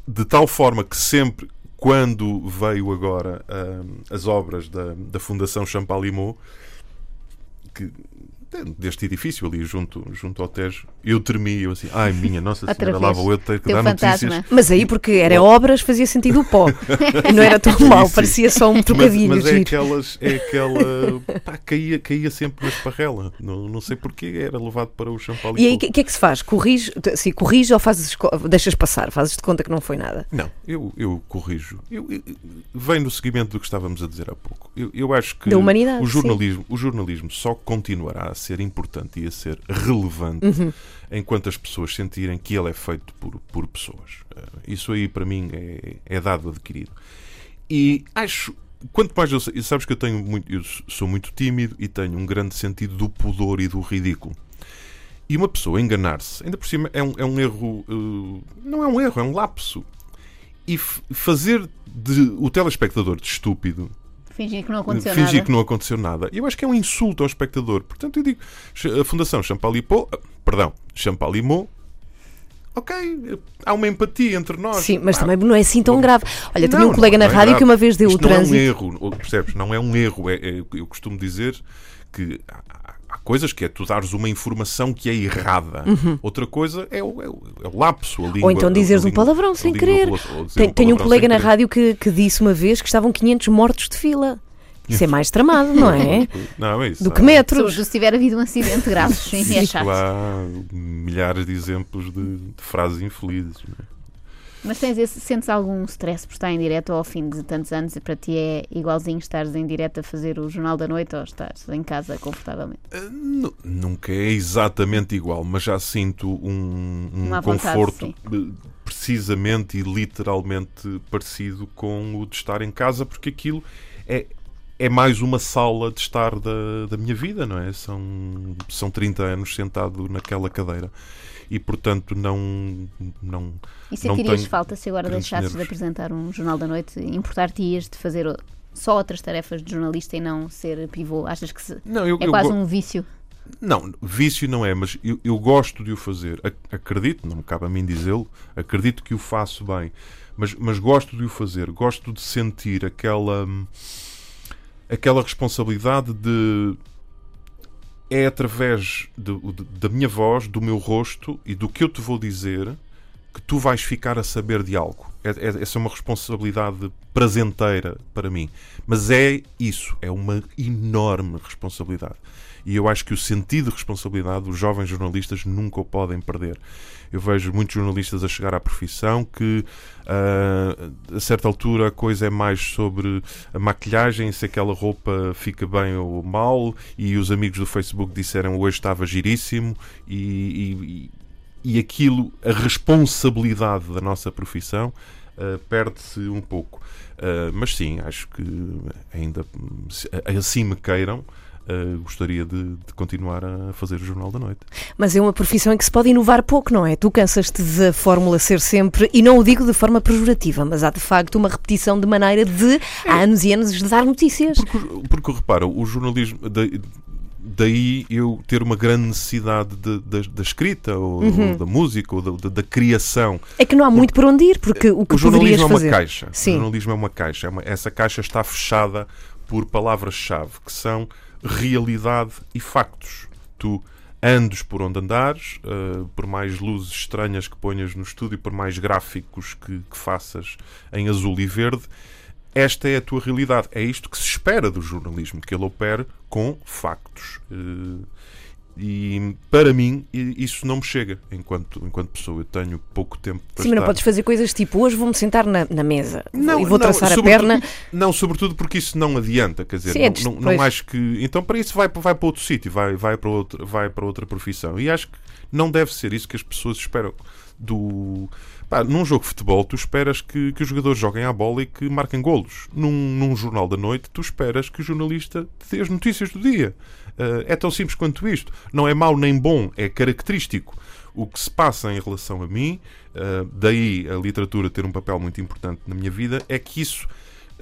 de tal forma que sempre, quando veio agora ah, as obras da, da Fundação Champalimau, que deste edifício ali junto, junto ao Tejo, eu tremi, eu assim, ai minha Nossa Outra Senhora, lá vez. vou eu ter que Teu dar fantasma. notícias. Mas aí, porque era obras, fazia sentido o pó. Não era tão mau, sim. parecia só um Mas, trocadilho. mas é giro. aquelas, é aquela, pá, caía, caía sempre na esparrela, não, não sei porquê, era levado para o Champalimau. E aí, o que, que é que se faz? Corrige, se corrige ou fazes, co- deixas passar? Fazes de conta que não foi nada? Não, eu, eu corrijo. Eu, eu- vem no seguimento do que estávamos a dizer há pouco. Eu, eu acho que Da humanidade, o, jornalismo, o jornalismo só continuará a ser importante e a ser relevante Uhum. enquanto as pessoas sentirem que ele é feito por, por pessoas. Eh, Isso aí, para mim, é, é dado adquirido. E acho. Quanto mais eu sei, sabes que eu tenho muito, eu sou muito tímido e tenho um grande sentido do pudor e do ridículo. E uma pessoa enganar-se, ainda por cima, é um, é um erro. eh, não é um erro, é um lapso. E fazer de, o telespectador de estúpido, Fingir que não aconteceu fingir nada. que não aconteceu nada, eu acho que é um insulto ao espectador. Portanto, eu digo, a Fundação Champalipo, ah, perdão, Champalimau, ok, há uma empatia entre nós. Sim, mas Pá, também não é assim tão Não, grave. Olha, tinha um não, colega na não é rádio grave. que uma vez deu Isto o trânsito. Não é um erro, percebes? Não é um erro. É, é- eu costumo dizer que coisas que é tu dares uma informação que é errada. Outra coisa é o, é o- é o lapso, a língua. Ou então a dizeres um palavrão sem querer. tem um colega na rádio que, que disse uma vez que estavam 500 mortos de fila. Isso é mais tramado, não é? Não, é isso. Do que há- metros. Se tiver havido um acidente grave. Sim, é chato. Há milhares de exemplos de, de frases infelizes. não é? Mas tens esse, sentes algum stress por estar em direto ao fim de tantos anos e para ti é igualzinho estares em direto a fazer o Jornal da Noite ou estares em casa confortavelmente? Uh, nu- Nunca é exatamente igual, mas já sinto um, um vontade, conforto sim. uh, precisamente e literalmente parecido com o de estar em casa, porque aquilo é, é mais uma sala de estar da, da minha vida, não é? São, são 30 anos sentado naquela cadeira. E portanto não. não E não sentirias tenho falta se agora deixasses de apresentar um Jornal da Noite, importar-te-ias de fazer só outras tarefas de jornalista e não ser pivô? Achas que se- não, eu, é eu quase um vício? Não, vício não é, mas eu, eu gosto de o fazer. Ac- Acredito, não me cabe a mim dizê-lo, acredito que o faço bem, mas, mas gosto de o fazer. Gosto de sentir aquela, hum, aquela responsabilidade de. É através de- de- da minha voz, do meu rosto e do que eu te vou dizer que tu vais ficar a saber de algo. É, é- essa é uma responsabilidade prazenteira para mim. Mas é isso, é uma enorme responsabilidade. E eu acho que o sentido de responsabilidade os jovens jornalistas nunca o podem perder. Eu vejo muitos jornalistas a chegar à profissão que ah, a certa altura a coisa é mais sobre a maquilhagem, se aquela roupa fica bem ou mal, e os amigos do Facebook disseram hoje estava giríssimo, e, e- e aquilo, a responsabilidade da nossa profissão ah, perde-se um pouco. Ah, mas sim, acho que ainda assim me queiram. Ah, gostaria de, de continuar a fazer o Jornal da Noite. Mas é uma profissão em que se pode inovar pouco, não é? Tu cansas-te da fórmula ser sempre, e não o digo de forma pejorativa, mas há de facto uma repetição de maneira de, há anos e anos, de dar notícias. Porque, porque repara, o jornalismo. da- daí eu ter uma grande necessidade de- da, escrita, ou, Uhum. ou da música, ou da, da- da criação. É que não há muito por onde ir, porque o que o jornalismo é uma fazer. caixa. Sim. O jornalismo é uma caixa. É uma- essa caixa está fechada por palavras-chave, que são realidade e factos. Tu andes por onde andares, eh, por mais luzes estranhas que ponhas no estúdio, por mais gráficos que, que faças em azul e verde, esta é a tua realidade. É isto que se espera do jornalismo, que ele opere com factos. Uh, e para mim isso não me chega enquanto, enquanto pessoa. Eu tenho pouco tempo para Sim, mas não podes fazer coisas tipo hoje vou-me sentar na, na mesa não, e vou não, traçar a perna. Não, sobretudo porque isso não adianta. Quer dizer, Sim, não, antes- não, não acho que. Então para isso vai, vai para outro sítio, vai, vai, para outra, vai para outra profissão. E acho que não deve ser isso que as pessoas esperam do. Pá, num jogo de futebol, tu esperas que, que os jogadores joguem à bola e que marquem golos. Num, num jornal da noite, tu esperas que o jornalista te dê as notícias do dia. Uh, é tão simples quanto isto. Não é mau nem bom, é característico. O que se passa em relação a mim, uh, daí a literatura ter um papel muito importante na minha vida, é que isso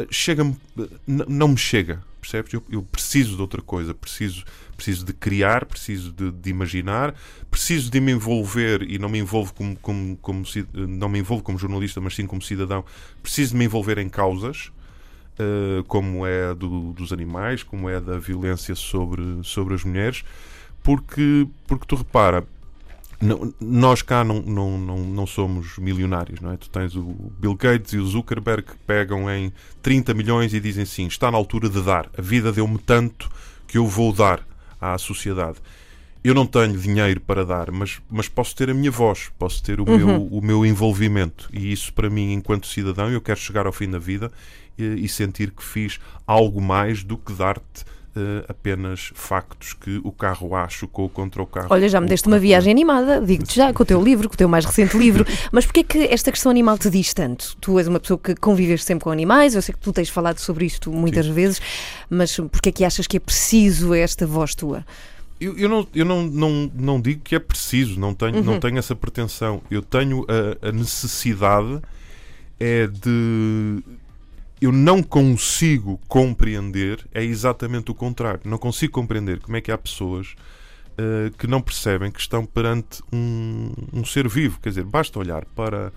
chega-me, uh, n- não me chega. Percebes? Eu, eu preciso de outra coisa, preciso, preciso de criar, preciso de, de imaginar, preciso de me envolver e não me envolvo como, como, como ci- não me envolvo como jornalista, mas sim como cidadão. Preciso de me envolver em causas, uh, como é do- dos animais, como é da violência sobre, sobre as mulheres, porque, porque tu repara, não- nós cá não, não, não, não somos milionários, não é? Tu tens o Bill Gates e o Zuckerberg que pegam em 30 milhões e dizem sim, está na altura de dar. A vida deu-me tanto que eu vou dar à sociedade. Eu não tenho dinheiro para dar, mas, mas posso ter a minha voz, posso ter o, meu, o meu envolvimento. E isso, para mim, enquanto cidadão, eu quero chegar ao fim da vida e, e sentir que fiz algo mais do que dar-te eh, apenas factos que o carro A chocou contra o carro. Olha, já me deste uma viagem animada, digo-te já, com o teu livro, com o teu mais recente livro. Mas porquê é que esta questão animal te diz tanto? Tu és uma pessoa que convives sempre com animais, eu sei que tu tens falado sobre isto muitas vezes, mas porquê é que achas que é preciso esta voz tua? Eu, eu não, eu não, não, não digo que é preciso, não tenho, não tenho essa pretensão. Eu tenho a, a necessidade é de. Eu não consigo compreender, é exatamente o contrário. Não consigo compreender como é que há pessoas eh, que não percebem que estão perante um, um ser vivo. Quer dizer, basta olhar para,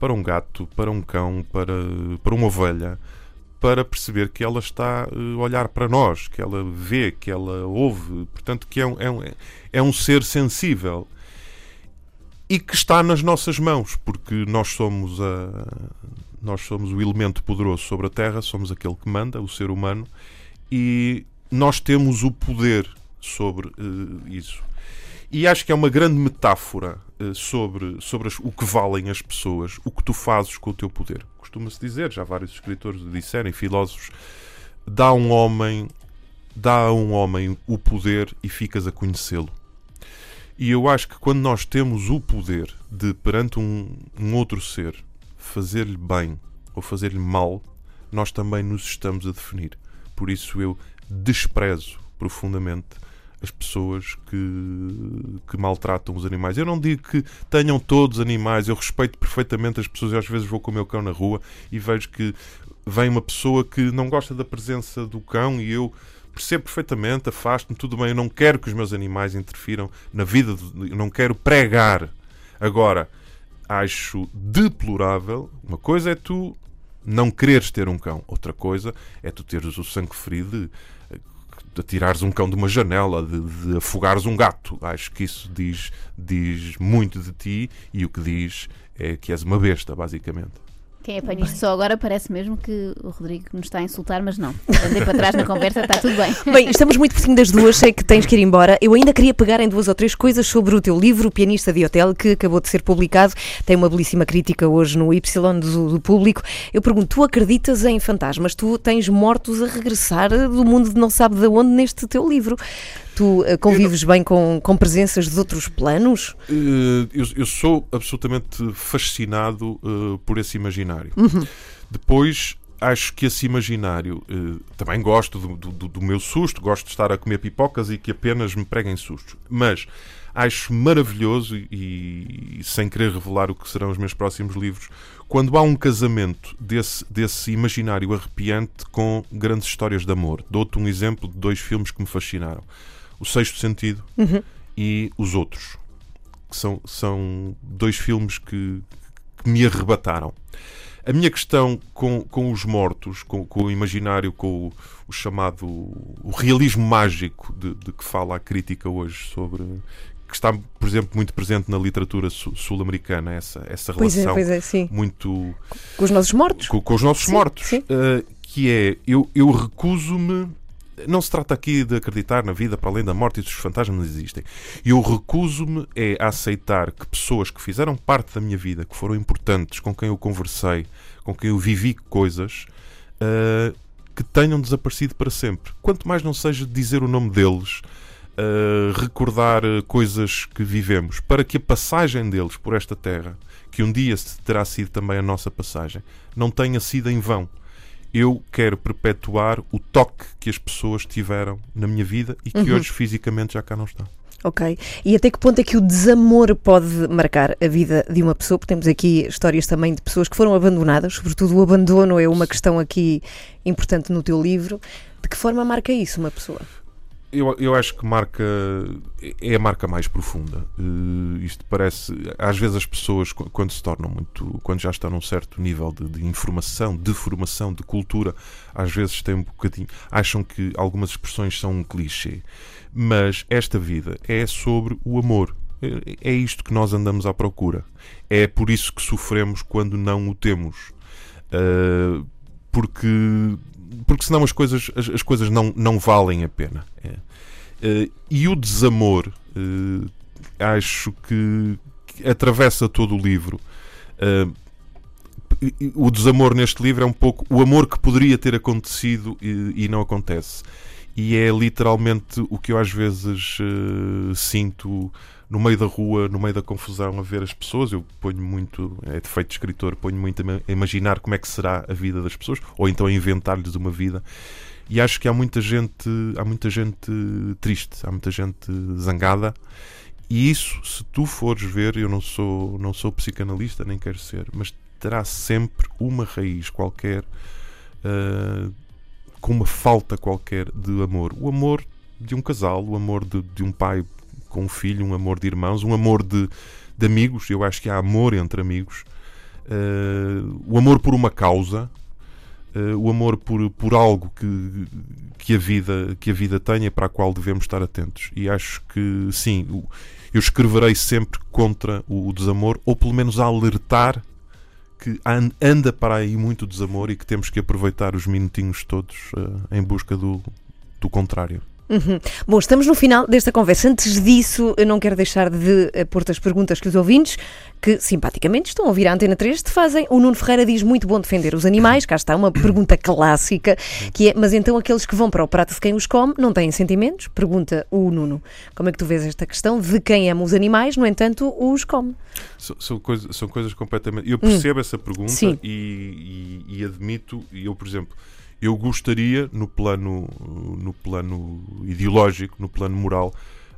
para um gato, para um cão, para, para uma ovelha, para perceber que ela está eh, a olhar para nós, que ela vê, que ela ouve, portanto, que é um, é um, é um ser sensível e que está nas nossas mãos, porque nós somos a nós somos o elemento poderoso sobre a Terra, somos aquele que manda, o ser humano, e nós temos o poder sobre eh, isso. E acho que é uma grande metáfora eh, sobre, sobre as- o que valem as pessoas, o que tu fazes com o teu poder. Costuma-se dizer, já vários escritores disseram, filósofos, dá a um homem, dá a um homem o poder e ficas a conhecê-lo. E eu acho que quando nós temos o poder de, perante um, um outro ser, fazer-lhe bem ou fazer-lhe mal, nós também nos estamos a definir. Por isso eu desprezo profundamente as pessoas que, que maltratam os animais. Eu não digo que tenham todos animais, eu respeito perfeitamente as pessoas. Eu às vezes vou com o meu cão na rua e vejo que vem uma pessoa que não gosta da presença do cão e eu percebo perfeitamente, afasto-me, tudo bem. Eu não quero que os meus animais interfiram na vida, eu não quero pregar. Agora, acho deplorável. Uma coisa é tu não quereres ter um cão, outra coisa é tu teres o sangue frio de, de atirares um cão de uma janela, de, de afogares um gato. Acho que isso diz, diz muito de ti e o que diz é que és uma besta, basicamente. Quem apanha isto só agora parece mesmo que o Rodrigo nos está a insultar, mas não. Andei para trás na conversa, está tudo bem. Bem, estamos muito pertinho das duas, sei que tens que ir embora. Eu ainda queria pegar em duas ou três coisas sobre o teu livro, O Pianista de Hotel, que acabou de ser publicado. Tem uma belíssima crítica hoje no Y do, do público. Eu pergunto, tu acreditas em fantasmas? Tu tens mortos a regressar do mundo de não sabe de onde neste teu livro. Tu eh, convives bem com, com presenças de outros planos? Eh, eu, eu sou absolutamente fascinado eh, por esse imaginário. Uhum. Depois, acho que esse imaginário eh, também gosto do, do- do meu susto, gosto de estar a comer pipocas e que apenas me preguem sustos. Mas acho maravilhoso e, e sem querer revelar o que serão os meus próximos livros, quando há um casamento desse, desse imaginário arrepiante com grandes histórias de amor. Dou-te um exemplo de dois filmes que me fascinaram: O Sexto Sentido e Os Outros que são, são dois filmes que, que me arrebataram. A minha questão com, com os mortos, com, com o imaginário, com o, o chamado o realismo mágico de, de que fala a crítica hoje sobre que está, por exemplo, muito presente na literatura su- sul-americana, essa, essa Pois é, relação pois é, sim. muito Com os nossos mortos? com, com os nossos Sim, mortos, sim. eh, que é eu, eu recuso-me. Não se trata aqui de acreditar na vida para além da morte e dos fantasmas existem. Eu recuso-me é a aceitar que pessoas que fizeram parte da minha vida, que foram importantes, com quem eu conversei, com quem eu vivi coisas, uh, que tenham desaparecido para sempre. Quanto mais não seja dizer o nome deles, uh, recordar coisas que vivemos, para que a passagem deles por esta terra, que um dia terá sido também a nossa passagem, não tenha sido em vão eu quero perpetuar o toque que as pessoas tiveram na minha vida e que uhum. hoje fisicamente já cá não estão. Ok. E até que ponto é que o desamor pode marcar a vida de uma pessoa? Porque temos aqui histórias também de pessoas que foram abandonadas, sobretudo o abandono é uma questão aqui importante no teu livro. De que forma marca isso uma pessoa? Eu, eu acho que marca é a marca mais profunda. Uh, isto parece. Às vezes as pessoas, quando se tornam muito. quando já estão num certo nível de, de, informação, de formação, de cultura, às vezes têm um bocadinho. acham que algumas expressões são um clichê. Mas esta vida é sobre o amor. É, é isto que nós andamos à procura. É por isso que sofremos quando não o temos. Uh, porque porque senão as coisas, as, as, coisas não, não valem a pena. É. Uh, e o desamor, uh, acho que, que, atravessa todo o livro. Uh, o desamor neste livro é um pouco o amor que poderia ter acontecido e, e não acontece. E é literalmente o que eu às vezes sinto no meio da rua, no meio da confusão, a ver as pessoas. Eu ponho muito, é defeito de escritor, ponho muito a imaginar como é que será a vida das pessoas, ou então a inventar-lhes uma vida. E acho que há muita gente, há muita gente triste, há muita gente zangada. E isso, se tu fores ver, eu não sou, não sou psicanalista, nem quero ser, mas terá sempre uma raiz qualquer, uh, com uma falta qualquer de amor. O amor de um casal, o amor de, de um pai com um filho, um amor de irmãos, um amor de, de amigos. Eu acho que há amor entre amigos. Uh, o amor por uma causa, uh, o amor por, por algo que, que, a vida, que a vida tenha para a qual devemos estar atentos. E acho que sim, eu escreverei sempre contra o, o desamor, ou pelo menos a alertar que anda para aí muito desamor e que temos que aproveitar os minutinhos todos uh, em busca do, do contrário. Uhum. Bom, estamos no final desta conversa. Antes disso, eu não quero deixar de uh, pôr-te as perguntas que os ouvintes, que simpaticamente estão a ouvir a Antena 3, te fazem. O Nuno Ferreira diz muito bom defender os animais. Cá está uma pergunta clássica, que é: mas então aqueles que vão para o prato de quem os come não têm sentimentos? Pergunta o Nuno. Como é que tu vês esta questão de quem ama os animais, no entanto, os come? São, são, coisa, são coisas completamente. Eu percebo hum. essa pergunta e, e, e admito, eu, por exemplo eu gostaria, no plano, no plano ideológico, no plano moral,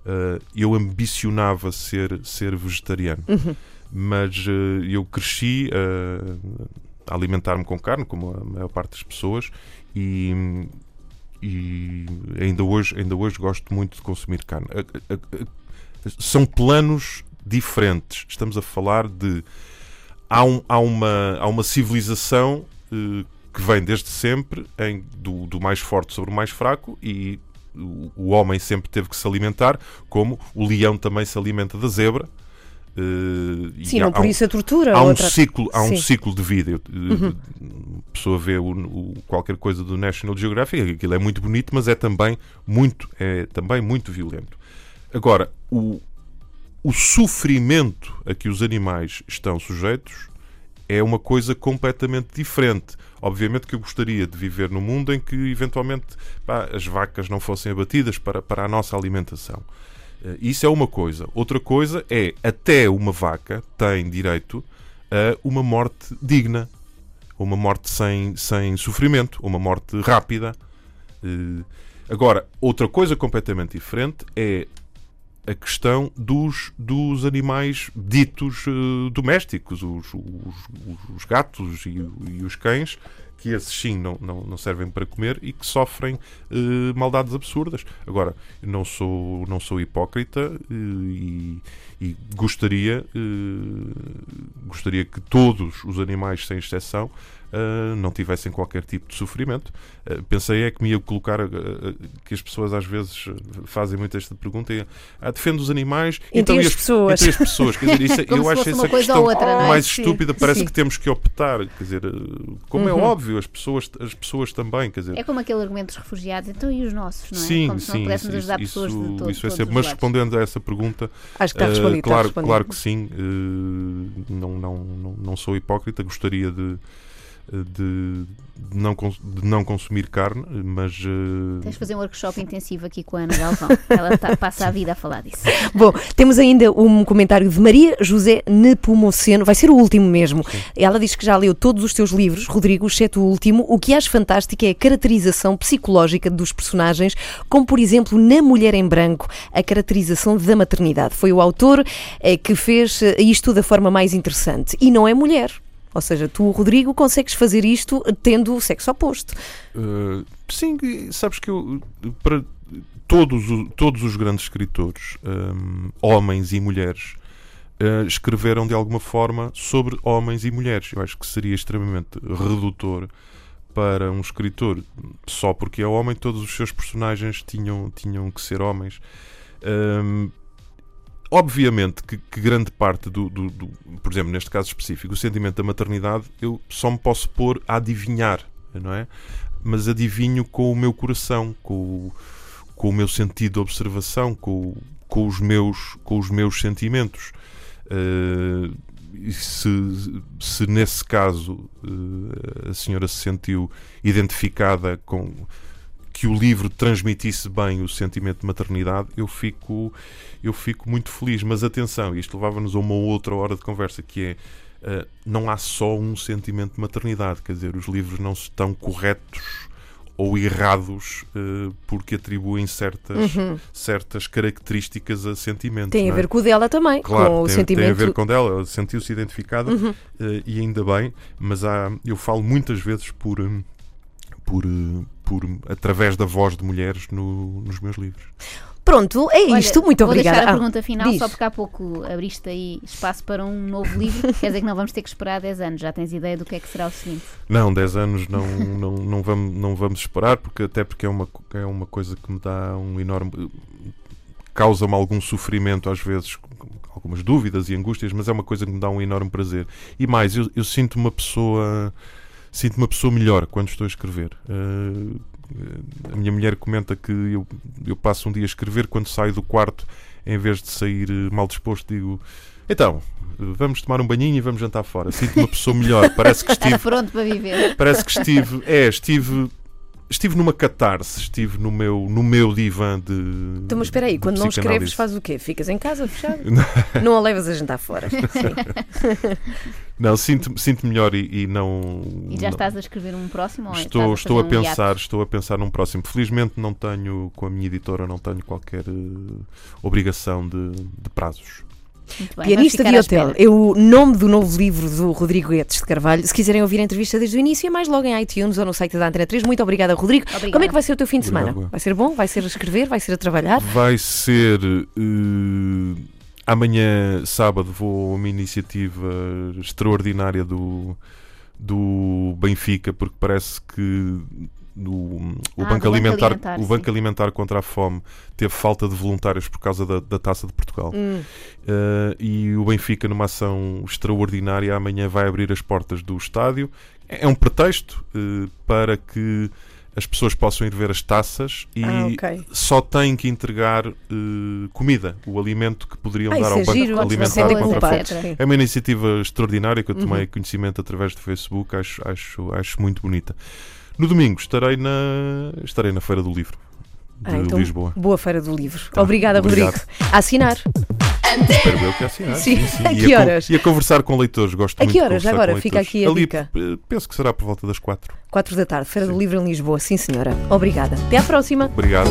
uh, eu ambicionava ser, ser vegetariano. Uhum. Mas uh, eu cresci uh, a alimentar-me com carne, como a maior parte das pessoas, e, e ainda, hoje, ainda hoje gosto muito de consumir carne. são planos diferentes. Estamos a falar de. Há, um, há, uma, há uma civilização que vem desde sempre em, do, do mais forte sobre o mais fraco e o, o homem sempre teve que se alimentar, como o leão também se alimenta da zebra. Uh, Sim, não por isso a tortura. Há, outra... um, ciclo, há um ciclo de vida. Eu, uhum. A pessoa vê o, o, qualquer coisa do National Geographic, aquilo é muito bonito, mas é também muito, é também muito violento. Agora, o, o sofrimento a que os animais estão sujeitos é uma coisa completamente diferente. Obviamente que eu gostaria de viver num mundo em que, eventualmente, pá, as vacas não fossem abatidas para, para a nossa alimentação. Uh, isso é uma coisa. Outra coisa é, até uma vaca tem direito a uma morte digna, uma morte sem, sem sofrimento, uma morte rápida. Uh, agora, outra coisa completamente diferente é a questão dos, dos animais ditos uh, domésticos, os, os, os gatos e, e, os cães, que esses sim não, não, não servem para comer e que sofrem uh, maldades absurdas. Agora, não sou, não sou hipócrita uh, e, e, gostaria, gostaria que todos os animais, sem exceção, uh, não tivessem qualquer tipo de sofrimento. Uh, pensei é que me ia colocar, uh, que as pessoas às vezes fazem muito esta pergunta, e, ah, defende os animais, entre então as e as pessoas. Entre as pessoas. Quer dizer, isso, é- eu acho essa uma coisa questão ou outra, não é? mais Sim. estúpida. Parece Sim. que temos que optar, quer dizer, como é Uhum. óbvio, as pessoas, as pessoas também, quer dizer. É como aquele argumento dos refugiados, então e os nossos, não é? Sim, como se não sim, pudéssemos isso, ajudar isso, pessoas de todo, isso é todos sempre. Mas respondendo a essa pergunta, Acho que está eh, respondido. está claro, respondido. claro que sim. eh, não, não, não, não sou hipócrita, gostaria de, de, de não, de não consumir carne, mas. eh, Tens de fazer um workshop intensivo aqui com a Ana Galvão. Ela tá- passa a vida a falar disso. Bom, temos ainda um comentário de Maria José Nepomuceno, vai ser o último mesmo. Ela diz que já leu todos os teus livros, Rodrigo, exceto o último. O que acho fantástico é a caracterização psicológica dos personagens, como por exemplo na Mulher em Branco, a caracterização da maternidade. Foi o autor eh, que fez eh, isto da forma mais interessante. E não é mulher. Ou seja, tu, Rodrigo, consegues fazer isto tendo o sexo oposto. Uh, sim, sabes que eu, para todos, todos os grandes escritores, um, homens e mulheres, uh, escreveram de alguma forma sobre homens e mulheres. Eu acho que seria extremamente redutor para um escritor, só porque é homem, todos os seus personagens tinham, tinham que ser homens. Um, obviamente que, que grande parte do, do- do- por exemplo, neste caso específico, o sentimento da maternidade, eu só me posso pôr a adivinhar, não é? Mas adivinho com o meu coração, com o, com o meu sentido de observação, com, com os, meus, com os meus sentimentos. E se, se nesse caso eh, a senhora se sentiu identificada com que o livro transmitisse bem o sentimento de maternidade, eu fico, eu fico muito feliz. Mas atenção, isto levava-nos a uma outra hora de conversa, que é uh, não há só um sentimento de maternidade, quer dizer, os livros não estão corretos ou errados uh, porque atribuem certas, certas características a sentimentos. Tem a é? ver com o dela também, Claro, com o tem, sentimento. tem a ver com dela, ela sentiu-se identificada eh, e ainda bem, mas há, eu falo muitas vezes por, hum, por, por através da voz de mulheres no- nos meus livros. Pronto, é Olha, isto. Muito vou obrigada. deixar a Ah, pergunta final, diz. só porque há pouco abriste aí espaço para um novo livro. Quer dizer que não vamos ter que esperar 10 anos. Já tens ideia do que é que será o seguinte? Não, 10 anos não, não, não, vamos, não vamos esperar, porque até porque é uma, é uma coisa que me dá um enorme. causa-me algum sofrimento às vezes, algumas dúvidas e angústias, mas é uma coisa que me dá um enorme prazer. E mais, eu, eu sinto uma pessoa. Sinto uma pessoa melhor quando estou a escrever. Eh, a minha mulher comenta que eu, eu passo um dia a escrever quando saio do quarto, em vez de sair eh, mal disposto, digo. Então, vamos tomar um banhinho e vamos jantar fora. Sinto uma pessoa melhor. Parece que estive Estás pronto para viver? Parece que estive, é, estive, estive numa catarse, estive no meu, no meu divã de. Então, mas espera aí, quando não escreves, faz o quê? Ficas em casa fechado? não a levas a jantar fora. Não, sinto, sinto melhor e, e não. E já não- estás a escrever um próximo? Ou Estou, estás estou a um pensar, hiato? estou a pensar num próximo. Felizmente não tenho, com a minha editora, não tenho qualquer eh, obrigação de, de prazos. Bem, Pianista de Hotel é o nome do novo livro do Rodrigo Guedes de Carvalho. Se quiserem ouvir a entrevista desde o início, é mais logo em iTunes ou no site da Antena 3. Muito obrigada, Rodrigo. Obrigada. Como é que vai ser o teu fim de semana? Obrigado. Vai ser bom? Vai ser a escrever? Vai ser a trabalhar? Vai ser. eh, amanhã, sábado, vou a uma iniciativa extraordinária do, do Benfica, porque parece que do, o, Ah, Banco Alimentar, Alimentar, o sim. Banco Alimentar contra a Fome teve falta de voluntários por causa da, da Taça de Portugal. Hum. Eh, e o Benfica, numa ação extraordinária, amanhã vai abrir as portas do estádio. É um pretexto eh, para que as pessoas possam ir ver as taças e Ah, ok. só têm que entregar eh, comida, o alimento que poderiam Ah, dar isso ao é Banco giro. Alimentar Alimentar contra a Fome. É uma iniciativa extraordinária que eu tomei Uhum. conhecimento através do Facebook, acho, acho, acho muito bonita. No domingo estarei na, estarei na Feira do Livro de Ah, então, Lisboa. Boa Feira do Livro. Tá, Obrigada, obrigado. Rodrigo. A assinar. Espero eu que assinar. Sim. A E que a con- horas? E a conversar com leitores. Gosto A muito que de horas? Agora, fica aqui a Ali, dica. eh, Penso que será por volta das quatro. Quatro da tarde. Feira do Sim. Livro em Lisboa. Sim, senhora. Obrigada. Até à próxima. Obrigado.